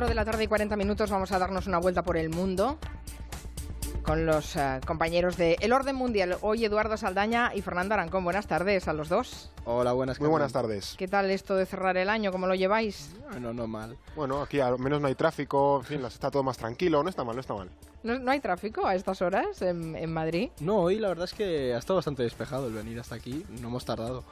las 4 de la tarde y 40 minutos vamos a darnos una vuelta por el mundo con los eh, compañeros de El Orden Mundial. Hoy Eduardo Saldaña y Fernando Arancón. Buenas tardes a los dos. Hola, buenas Muy buenas tardes. ¿Qué tal esto de cerrar el año? ¿Cómo lo lleváis? Bueno, no mal. Bueno, aquí al menos no hay tráfico, en fin, está todo más tranquilo, no está mal, no está mal. ¿No, no hay tráfico a estas horas en, en Madrid? No, hoy la verdad es que ha estado bastante despejado el venir hasta aquí, no hemos tardado.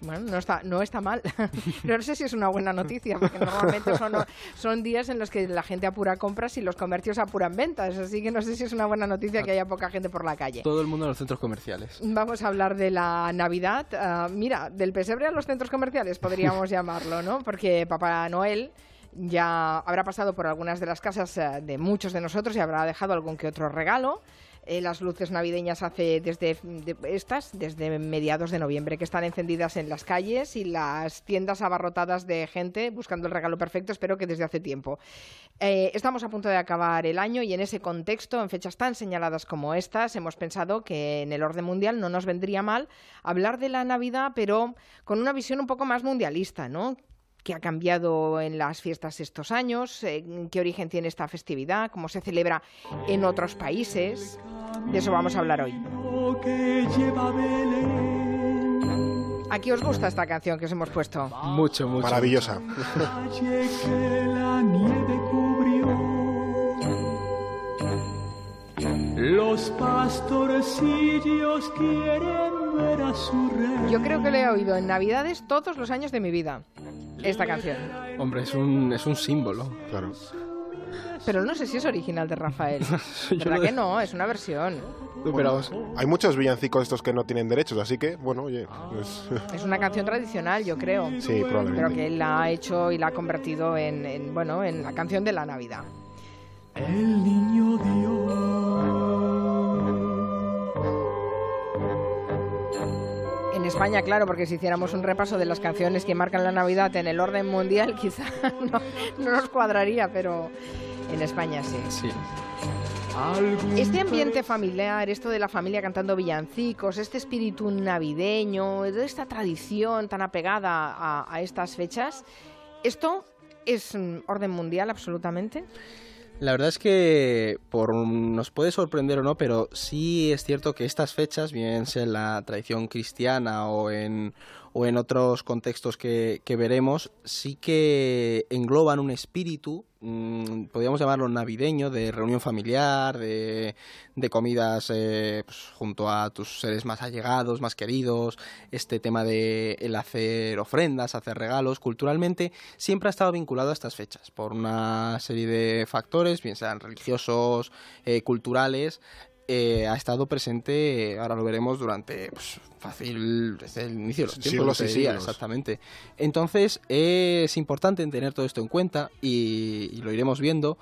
Bueno, no está, no está mal. no sé si es una buena noticia, porque normalmente son, son días en los que la gente apura compras y los comercios apuran ventas. Así que no sé si es una buena noticia que haya poca gente por la calle. Todo el mundo en los centros comerciales. Vamos a hablar de la Navidad. Ah, mira, del pesebre a los centros comerciales podríamos llamarlo, ¿no? Porque Papá Noel ya habrá pasado por algunas de las casas eh, de muchos de nosotros y habrá dejado algún que otro regalo. Eh, las luces navideñas hace desde de- estas, desde mediados de noviembre, que están encendidas en las calles y las tiendas abarrotadas de gente buscando el regalo perfecto, espero que desde hace tiempo. Eh, estamos a punto de acabar el año y en ese contexto, en fechas tan señaladas como estas, hemos pensado que en el orden mundial no nos vendría mal hablar de la Navidad, pero con una visión un poco más mundialista, ¿no? Qué ha cambiado en las fiestas estos años, eh, qué origen tiene esta festividad, cómo se celebra en otros países. De eso vamos a hablar hoy. Aquí os gusta esta canción que os hemos puesto. Mucho, mucho. Maravillosa. Los pastorcillos quieren ver a su rey. Yo creo que lo he oído en Navidades todos los años de mi vida. Esta canción. Hombre, es un, es un símbolo. Claro. Pero no sé si es original de Rafael. ¿Verdad que no? Es una versión. Pero Hay muchos villancicos estos que no tienen derechos, así que, bueno, oye, pues, Es una canción tradicional, yo creo. sí, Pero probablemente. que él la ha hecho y la ha convertido en, en, bueno, en la canción de la Navidad. El niño Dios. En España, claro, porque si hiciéramos un repaso de las canciones que marcan la Navidad en el orden mundial, quizá no, no nos cuadraría, pero en España sí. Este ambiente familiar, esto de la familia cantando villancicos, este espíritu navideño, esta tradición tan apegada a, a estas fechas, ¿esto es mm, orden mundial absolutamente? La verdad es que por nos puede sorprender o no, pero sí es cierto que estas fechas, bien sea en la tradición cristiana o en, o en otros contextos que, que veremos, sí que engloban un espíritu, mm, podríamos llamarlo navideño, de reunión familiar, de, de comidas eh, pues, junto a tus seres más allegados, más queridos, este tema de el hacer ofrendas, hacer regalos, culturalmente siempre ha estado vinculado a estas fechas por una serie de factores, bien sean religiosos, eh, culturales. Eh, ha estado presente, eh, ahora lo veremos, durante pues, fácil desde el inicio de los tiempos, Siglos diría, siglos. exactamente. Entonces es importante tener todo esto en cuenta y, y lo iremos viendo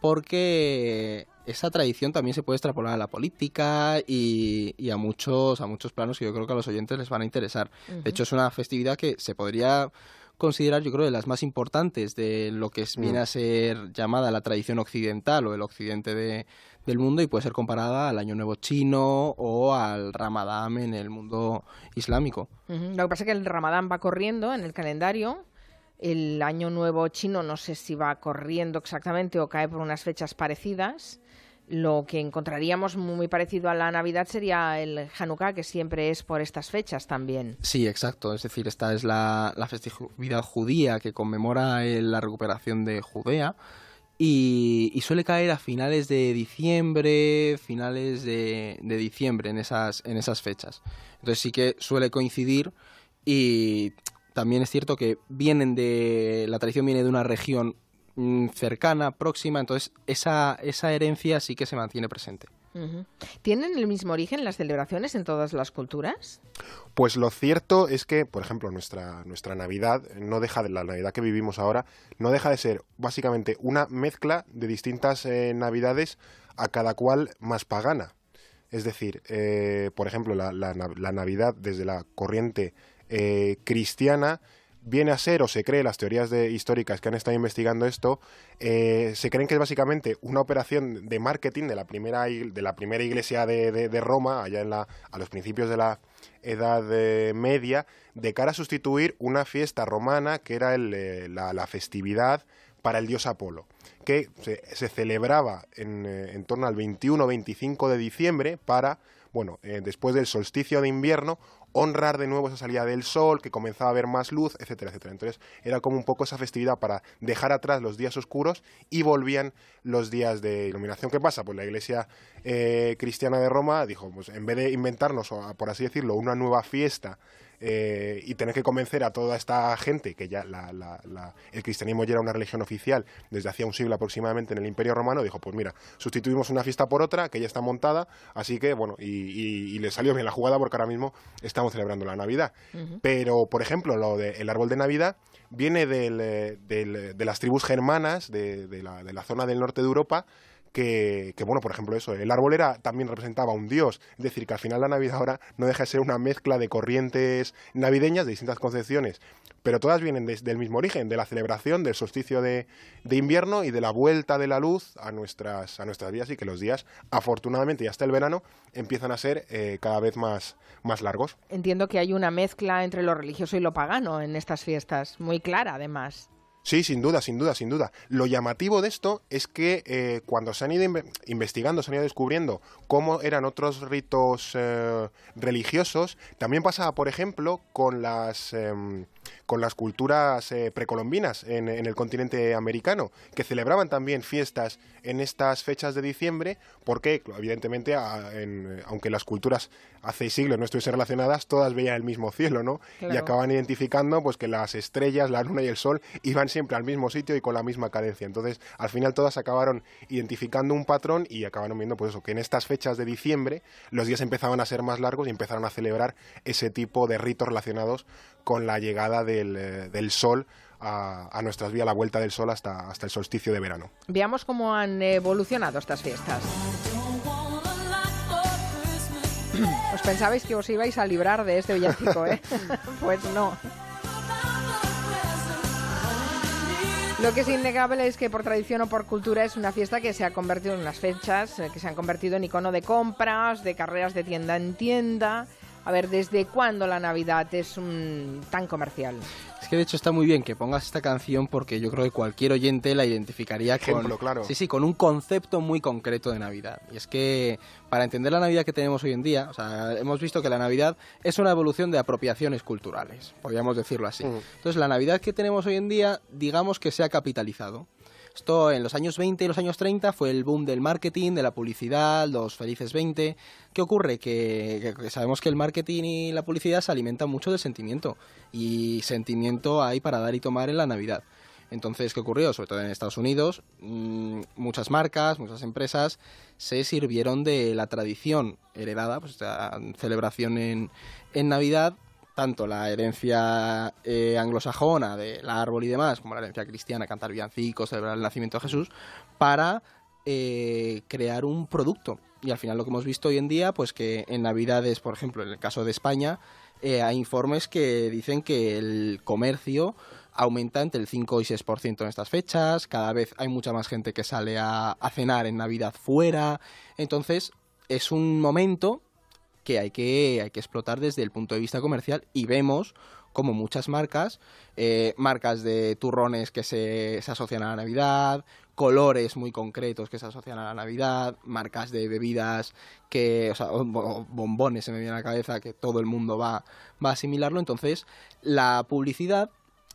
porque esa tradición también se puede extrapolar a la política y, y a muchos a muchos planos que yo creo que a los oyentes les van a interesar. De hecho es una festividad que se podría considerar yo creo de las más importantes de lo que es- viene a ser llamada la tradición occidental o el occidente de- del mundo y puede ser comparada al año nuevo chino o al ramadán en el mundo islámico. Lo que pasa es que el Ramadán va corriendo en el calendario. El año nuevo chino no sé si va corriendo exactamente o cae por unas fechas parecidas. Lo que encontraríamos muy parecido a la Navidad sería el Hanukkah, que siempre es por estas fechas también. Sí, exacto. Es decir, esta es la, la festividad judía que conmemora la recuperación de Judea y, suele caer a finales de diciembre, finales de, de diciembre en esas, en esas fechas. Entonces sí que suele coincidir y también es cierto que vienen de la tradición viene de una región cercana, próxima, entonces esa, esa herencia sí que se mantiene presente. ¿Tienen el mismo origen las celebraciones en todas las culturas? Pues lo cierto es que, por ejemplo, nuestra, nuestra Navidad no deja de la Navidad que vivimos ahora, no deja de ser básicamente una mezcla de distintas eh, Navidades a cada cual más pagana. Es decir, eh, por ejemplo, la, la na- la Navidad desde la corriente eh, cristiana viene a ser, o se cree, las teorías de, históricas que han estado investigando esto, eh, se creen que es básicamente una operación de marketing de la primera, de la primera iglesia de, Roma, allá en la, a los principios de la Edad eh, Media, de cara a sustituir una fiesta romana que era el, eh, la, la festividad para el dios Apolo, que se, celebraba en, torno al 21 o 25 de diciembre para, bueno, después del solsticio de invierno, honrar de nuevo esa salida del sol, que comenzaba a haber más luz, etcétera, etcétera. Entonces era como un poco esa festividad para dejar atrás los días oscuros y volvían los días de iluminación. ¿Qué pasa? Pues la iglesia eh, cristiana de Roma dijo, pues en vez de inventarnos, por así decirlo, una nueva fiesta eh, y tener que convencer a toda esta gente, que ya la- la- la- el cristianismo ya era una religión oficial desde hacía un siglo aproximadamente en el Imperio Romano, dijo, pues mira, sustituimos una fiesta por otra, que ya está montada, así que, bueno, y, y- y le salió bien la jugada porque ahora mismo estamos celebrando la Navidad. Pero, por ejemplo, lo del árbol de Navidad viene del, eh, del- de las tribus germanas de, de la, de la zona del norte de Europa, que, bueno, por ejemplo, eso, el árbol era, también representaba un dios. Es decir, que al final la Navidad ahora no deja de ser una mezcla de corrientes navideñas de distintas concepciones, pero todas vienen del mismo origen, de la celebración del solsticio de, de invierno y de la vuelta de la luz a nuestras, a nuestras vidas y que los días, afortunadamente, y hasta el verano, empiezan a ser eh, cada vez más, más largos. Entiendo que hay una mezcla entre lo religioso y lo pagano en estas fiestas, muy clara además. Sí, sin duda, sin duda, sin duda. Lo llamativo de esto es que eh, cuando se han ido inve- investigando, se han ido descubriendo cómo eran otros ritos eh, religiosos, también pasaba, por ejemplo, con las, em, con las culturas eh, precolombinas en, en el continente americano, que celebraban también fiestas en estas fechas de diciembre, porque, evidentemente, a- en- aunque las culturas hace siglos no estuviesen relacionadas, todas veían el mismo cielo, ¿no? Y acaban identificando pues que las estrellas, la luna y el sol iban siempre al mismo sitio y con la misma cadencia. Entonces, al final todas acabaron identificando un patrón y acabaron viendo pues eso, que en estas fechas de diciembre los días empezaban a ser más largos y empezaron a celebrar ese tipo de ritos relacionados con la llegada del, eh, del sol a, a nuestras vías, la vuelta del sol hasta, hasta el solsticio de verano. Veamos cómo han evolucionado estas fiestas. ¿Os pensabais que os ibais a librar de este villancico, eh? pues no. Lo que es innegable es que por tradición o por cultura es una fiesta que se ha convertido en unas fechas, eh, que se han convertido en icono de compras, de carreras de tienda en tienda. A ver, ¿desde cuándo la Navidad es tan comercial? Es que de hecho está muy bien que pongas esta canción porque yo creo que cualquier oyente la identificaría con, claro. sí, sí, con un concepto muy concreto de Navidad. Y es que para entender la Navidad que tenemos hoy en día, o sea, hemos visto que la Navidad es una evolución de apropiaciones culturales, podríamos decirlo así. Mm. Entonces la Navidad que tenemos hoy en día, digamos que se ha capitalizado. Esto en los años 20 y los años 30 fue el boom del marketing, de la publicidad, los felices 20. ¿Qué ocurre? Que, sabemos que el marketing y la publicidad se alimentan mucho del sentimiento. Y sentimiento hay para dar y tomar en la Navidad. Entonces, ¿qué ocurrió? Sobre todo en Estados Unidos, mm, muchas marcas, muchas empresas se sirvieron de la tradición heredada, pues esta celebración en, en Navidad, tanto la herencia eh, anglosajona del árbol y demás, como la herencia cristiana, cantar villancicos, celebrar el nacimiento de Jesús, para eh, crear un producto. Y al final lo que hemos visto hoy en día, pues que en Navidades, por ejemplo, en el caso de España, eh, hay informes que dicen que el comercio aumenta entre el 5 y 6% en estas fechas, cada vez hay mucha más gente que sale a, a cenar en Navidad fuera, entonces es un momento que hay que, hay que explotar desde el punto de vista comercial y vemos como muchas marcas, eh, marcas de turrones que se, se asocian a la Navidad, colores muy concretos que se asocian a la Navidad, marcas de bebidas que, o bombones se me viene a la cabeza que todo el mundo va, va a asimilarlo. Entonces, la publicidad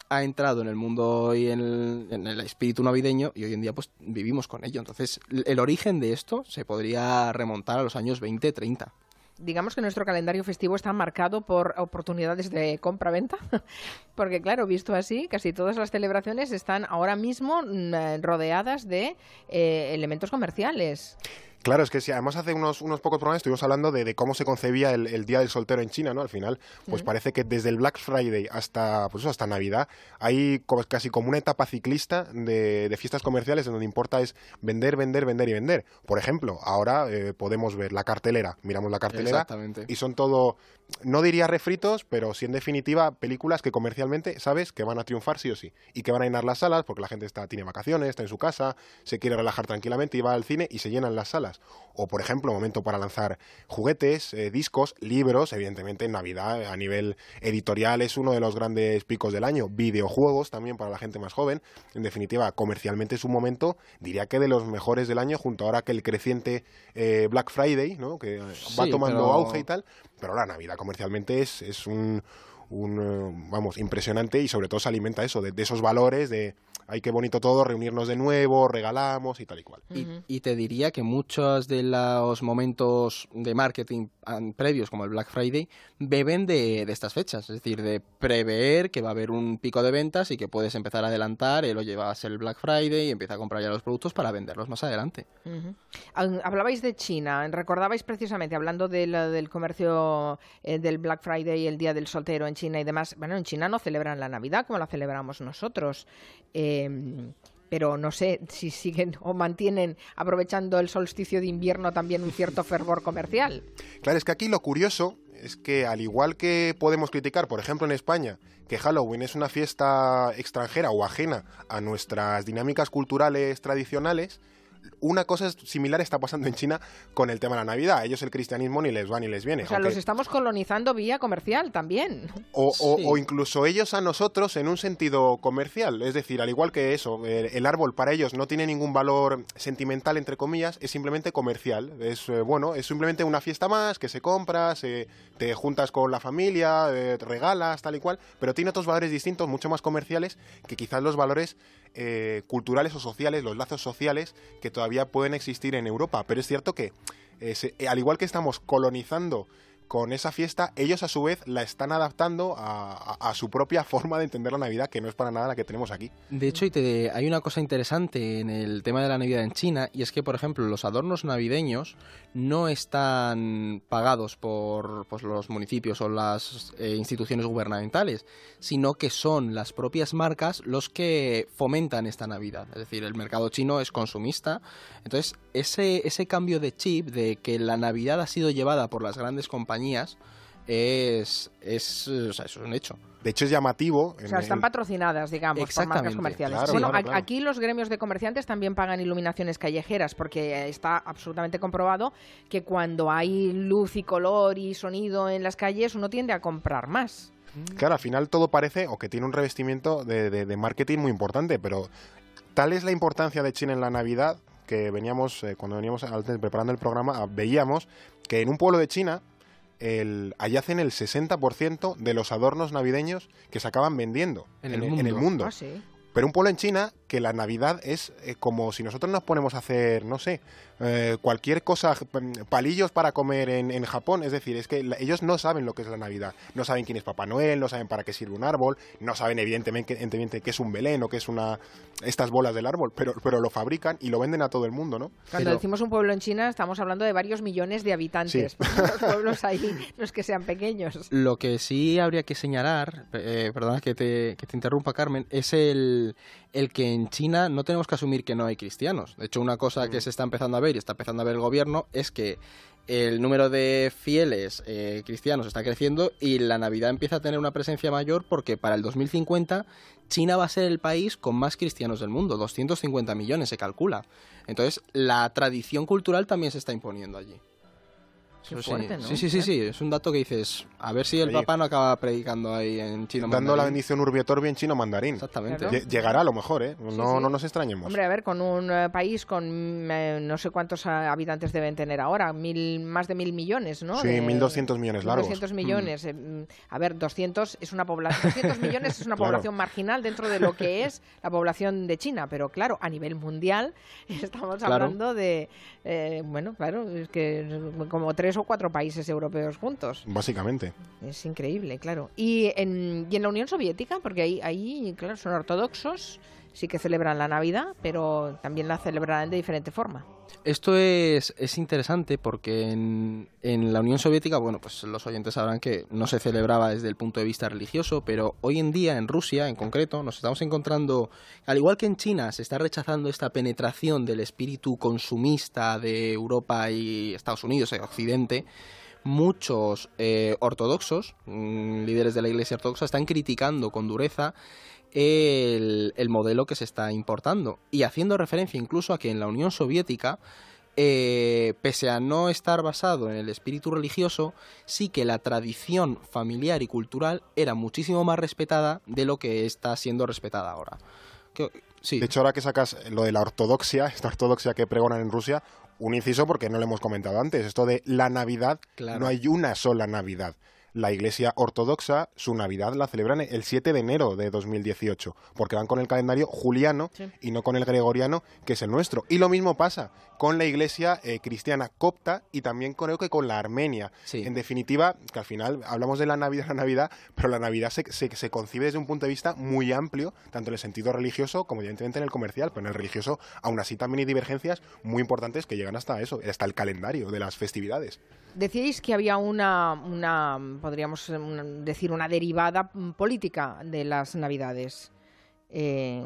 ha entrado en el mundo y en el, en el espíritu navideño y hoy en día pues vivimos con ello. Entonces, el origen de esto se podría remontar a los años 20, 30. Digamos que nuestro calendario festivo está marcado por oportunidades de compra-venta, porque claro, visto así, casi todas las celebraciones están ahora mismo mm, eh, rodeadas de eh, elementos comerciales. Claro, es que si además hace unos, unos pocos programas estuvimos hablando de, de cómo se concebía el, el Día del Soltero en China, ¿no? Al final, pues parece que desde el Black Friday hasta, pues eso, hasta Navidad hay casi como una etapa ciclista de, de fiestas comerciales en donde importa es vender, vender, vender y vender. Por ejemplo, ahora eh, podemos ver la cartelera, miramos la cartelera Exactamente. y son todo, no diría refritos, pero sí en definitiva películas que comercialmente sabes que van a triunfar sí o sí y que van a llenar las salas porque la gente está tiene vacaciones, está en su casa, se quiere relajar tranquilamente y va al cine y se llenan las salas. Cosas. O, por ejemplo, momento para lanzar juguetes, eh, discos, libros, evidentemente en Navidad a nivel editorial es uno de los grandes picos del año, videojuegos también para la gente más joven, en definitiva, comercialmente es un momento, diría que de los mejores del año, junto ahora que el creciente eh, Black Friday, ¿no? que va Sí, tomando pero- auge y tal, pero la Navidad comercialmente es, es un, un, eh, vamos, impresionante y sobre todo se alimenta eso, de, de esos valores de, ay, qué bonito todo, reunirnos de nuevo, regalamos y tal y cual. Y, y te diría que muchos de los momentos de marketing previos, como el Black Friday, beben de, de estas fechas. Es decir, de prever que va a haber un pico de ventas y que puedes empezar a adelantar, eh, lo llevas el Black Friday y empieza a comprar ya los productos para venderlos más adelante. Hablabais de China, recordabais precisamente, hablando del, del comercio eh, del Black Friday y el Día del Soltero en China y demás. Bueno, en China no celebran la Navidad como la celebramos nosotros. eh, pero no sé si siguen o mantienen, aprovechando el solsticio de invierno, también un cierto fervor comercial. Claro, es que aquí lo curioso es que al igual que podemos criticar, por ejemplo en España, que Halloween es una fiesta extranjera o ajena a nuestras dinámicas culturales tradicionales, una cosa similar está pasando en China con el tema de la Navidad. A ellos el cristianismo ni les va ni les viene. O sea, aunque- los estamos colonizando vía comercial también. o, o- Sí. o incluso ellos a nosotros en un sentido comercial. Es decir, al igual que eso, el, el árbol para ellos no tiene ningún valor sentimental, entre comillas, es simplemente comercial. Es eh, bueno, es simplemente una fiesta más que se compra, se, te juntas con la familia, eh, te regalas, tal y cual, pero tiene otros valores distintos, mucho más comerciales, que quizás los valores eh, culturales o sociales, los lazos sociales que todavía pueden existir en Europa. Pero es cierto que, eh, se- eh, al igual que estamos colonizando con esa fiesta, ellos a su vez la están adaptando a, su propia forma de entender la Navidad, que no es para nada la que tenemos aquí. De hecho, hay una cosa interesante en el tema de la Navidad en China, y es que, por ejemplo, los adornos navideños no están pagados por pues, los municipios o las eh, instituciones gubernamentales, sino que son las propias marcas los que fomentan esta Navidad. Es decir, el mercado chino es consumista. Entonces, ese, ese cambio de chip de que la Navidad ha sido llevada por las grandes compañías es, es, o sea, eso es un hecho. De hecho, es llamativo. O en- sea, están patrocinadas, digamos, por marcas comerciales. claro, bueno, claro, a- claro. aquí los gremios de comerciantes también pagan iluminaciones callejeras, porque está absolutamente comprobado que cuando hay luz y color y sonido en las calles, uno tiende a comprar más. Claro, al final todo parece o que tiene un revestimiento de, de- de marketing muy importante, pero tal es la importancia de China en la Navidad que veníamos, eh, cuando veníamos preparando el programa, veíamos que en un pueblo de China el, allí hacen el 60% de los adornos navideños que se acaban vendiendo En el en el mundo. mundo. Ah, sí. Pero un pueblo en China que la Navidad es eh, como si nosotros nos ponemos a hacer, no sé, eh, cualquier cosa, mm, palillos para comer en, en Japón. Es decir, es que la- ellos no saben lo que es la Navidad. No saben quién es Papá Noel, no saben para qué sirve un árbol, no saben evidentemente, evidentemente qué es un Belén o qué es una estas bolas del árbol, pero, pero lo fabrican y lo venden a todo el mundo, ¿no? Cuando Pero- decimos un pueblo en China, estamos hablando de varios millones de habitantes. Sí. los pueblos ahí no es que sean pequeños. Lo que sí habría que señalar, eh, perdona que te, que te interrumpa Carmen, es el, el que en China no tenemos que asumir que no hay cristianos. De hecho, una cosa que se está empezando a ver y está empezando a ver el gobierno es que el número de fieles eh, cristianos está creciendo y la Navidad empieza a tener una presencia mayor porque para el 2050 China va a ser el país con más cristianos del mundo, 250 millones se calcula. Entonces, la tradición cultural también se está imponiendo allí. Qué sí. Sí, sí, sí, sí, es un dato que dices, a ver si el Oye, papá no acaba predicando ahí en chino Dando la bendición Urbi et Orbi en chino mandarín. Exactamente. Claro. Llegará a lo mejor, ¿eh? No, Sí, sí. no nos extrañemos. Hombre, a ver, con un eh, país con eh, no sé cuántos ah, habitantes deben tener ahora, mil, más de mil millones, ¿no? Sí, De- 1.200 millones largos. 200 millones. eh, mm, A ver, 200 es una población, 200 millones es una Claro. población marginal dentro de lo que es la población de China, pero claro, a nivel mundial estamos Claro. hablando de, eh, bueno, claro, es que como tres o cuatro países europeos juntos. Básicamente. Es increíble, claro. Y en, y en la Unión Soviética, porque ahí, ahí, claro, son ortodoxos, sí que celebran la Navidad, pero también la celebrarán de diferente forma. Esto es, es interesante porque en, en la Unión Soviética, bueno, pues los oyentes sabrán que no se celebraba desde el punto de vista religioso, pero hoy en día en Rusia, en concreto, nos estamos encontrando, al igual que en China, se está rechazando esta penetración del espíritu consumista de Europa y Estados Unidos, y Occidente. Muchos eh, ortodoxos, mm, líderes de la Iglesia ortodoxa, están criticando con dureza el, el modelo que se está importando y haciendo referencia incluso a que en la Unión Soviética eh, pese a no estar basado en el espíritu religioso, sí que la tradición familiar y cultural era muchísimo más respetada de lo que está siendo respetada ahora. Que- sí, De hecho, ahora que sacas lo de la ortodoxia, esta ortodoxia que pregonan en Rusia, un inciso porque no lo hemos comentado antes, esto de la Navidad, Claro. no hay una sola Navidad. La Iglesia Ortodoxa, su Navidad la celebran el 7 de enero de 2018, porque van con el calendario juliano Sí. y no con el gregoriano, que es el nuestro. Y lo mismo pasa con la Iglesia eh, cristiana copta y también creo que con la armenia. Sí. En definitiva, que al final hablamos de la Navidad, la Navidad, pero la Navidad se, se, se concibe desde un punto de vista muy amplio, tanto en el sentido religioso como evidentemente en el comercial, pero en el religioso aún así también hay divergencias muy importantes que llegan hasta eso, hasta el calendario de las festividades. Decíais que había una, una podríamos decir, una derivada política de las Navidades. Eh,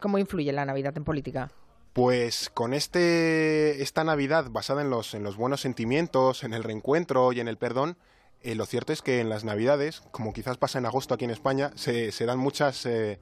¿Cómo influye la Navidad en política? Pues con este esta Navidad basada en los, en los buenos sentimientos, en el reencuentro y en el perdón, eh, lo cierto es que en las Navidades, como quizás pasa en agosto aquí en España, se, se dan muchas eh,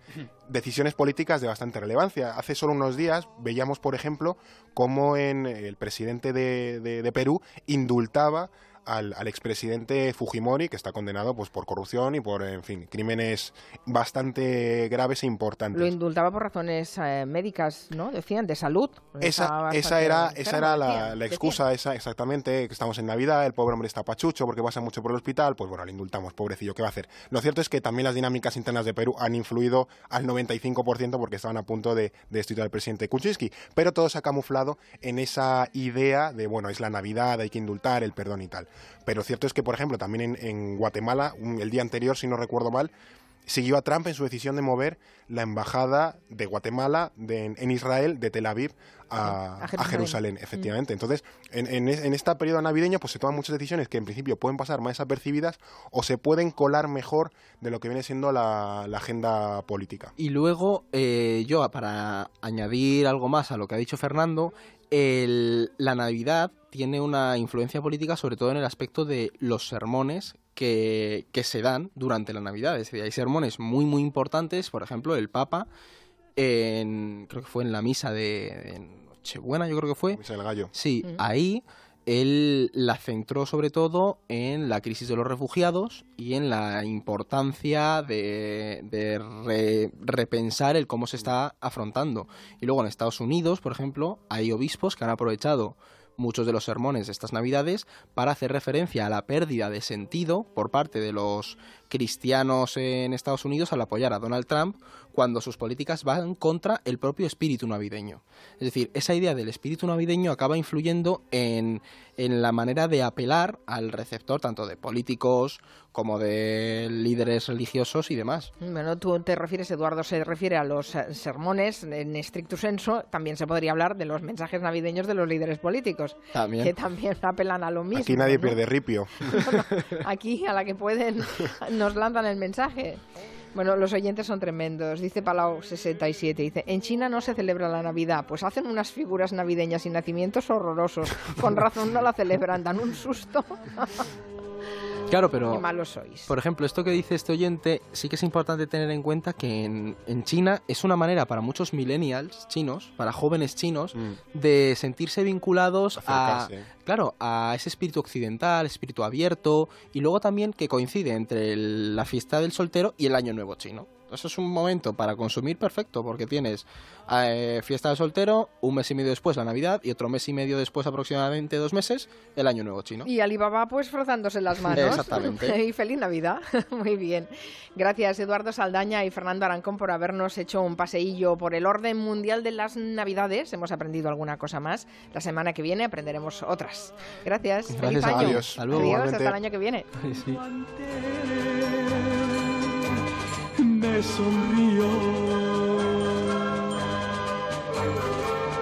decisiones políticas de bastante relevancia. Hace solo unos días veíamos, por ejemplo, cómo en el presidente de, de- de Perú indultaba al, al expresidente Fujimori, que está condenado pues, por corrupción y por, en fin, crímenes bastante graves e importantes. Lo indultaba por razones eh, médicas, ¿no? Decían, de salud. Esa, esa era, esa era la, decían, la decían. excusa, esa exactamente, que estamos en Navidad, el pobre hombre está pachucho porque pasa mucho por el hospital, pues bueno, le indultamos, pobrecillo, ¿qué va a hacer? Lo cierto es que también las dinámicas internas de Perú han influido al 95% porque estaban a punto de, de destituir al presidente Kuczynski, pero todo se ha camuflado en esa idea de, bueno, es la Navidad, hay que indultar, el perdón y tal. Pero cierto es que, por ejemplo, también en, en Guatemala, un- el día anterior, si no recuerdo mal, siguió a Trump en su decisión de mover la embajada de Guatemala de- en, Israel, de Tel Aviv, a, A a Jerusalén. Efectivamente. Entonces, en, en, es- en este periodo navideño, pues se toman muchas decisiones que en principio pueden pasar más desapercibidas o se pueden colar mejor de lo que viene siendo la, la agenda política. Y luego, eh, yo, para añadir algo más a lo que ha dicho Fernando, el- la Navidad tiene una influencia política sobre todo en el aspecto de los sermones que, que se dan durante la Navidad. Es decir, hay sermones muy, muy importantes, por ejemplo, el Papa, en, creo que fue en la misa de, Nochebuena, yo creo que fue. Misa del gallo. Sí, ahí él la centró sobre todo en la crisis de los refugiados y en la importancia de, de re- repensar el cómo se está afrontando. Y luego en Estados Unidos, por ejemplo, hay obispos que han aprovechado muchos de los sermones de estas navidades para hacer referencia a la pérdida de sentido por parte de los cristianos en Estados Unidos al apoyar a Donald Trump cuando sus políticas van contra el propio espíritu navideño. Es decir, esa idea del espíritu navideño acaba influyendo en, en la manera de apelar al receptor tanto de políticos como de líderes religiosos y demás. Bueno, tú te refieres, Eduardo, se refiere a los eh, sermones en estricto senso. También se podría hablar de los mensajes navideños de los líderes políticos, También. que también apelan a lo mismo. Aquí nadie ¿no? pierde ripio. Aquí, a la que pueden, nos lanzan el mensaje. Bueno, los oyentes son tremendos. Dice Palau67, dice, en China no se celebra la Navidad, pues hacen unas figuras navideñas y nacimientos horrorosos. Con razón no la celebran, dan un susto. Claro, Qué pero malos sois. Por ejemplo, esto que dice este oyente, sí que es importante tener en cuenta que en, en China es una manera para muchos millennials chinos, para jóvenes chinos, Mm. de sentirse vinculados a, Acercarse. Claro, a ese espíritu occidental, espíritu abierto, y luego también que coincide entre el- la fiesta del soltero y el año nuevo chino. Eso es un momento para consumir perfecto, porque tienes eh, fiesta del soltero, un mes y medio después la Navidad, y otro mes y medio después, aproximadamente dos meses, el año nuevo chino. Y Alibaba pues frotándose las manos. Exactamente. y feliz Navidad. Muy bien. Gracias Eduardo Saldaña y Fernando Arancón por habernos hecho un paseillo por el orden mundial de las Navidades. Hemos aprendido alguna cosa más. La semana que viene aprenderemos otras. Gracias. Gracias feliz a ti. año. Adiós. Hasta. Adiós, el año que viene. Sí. me sonrió.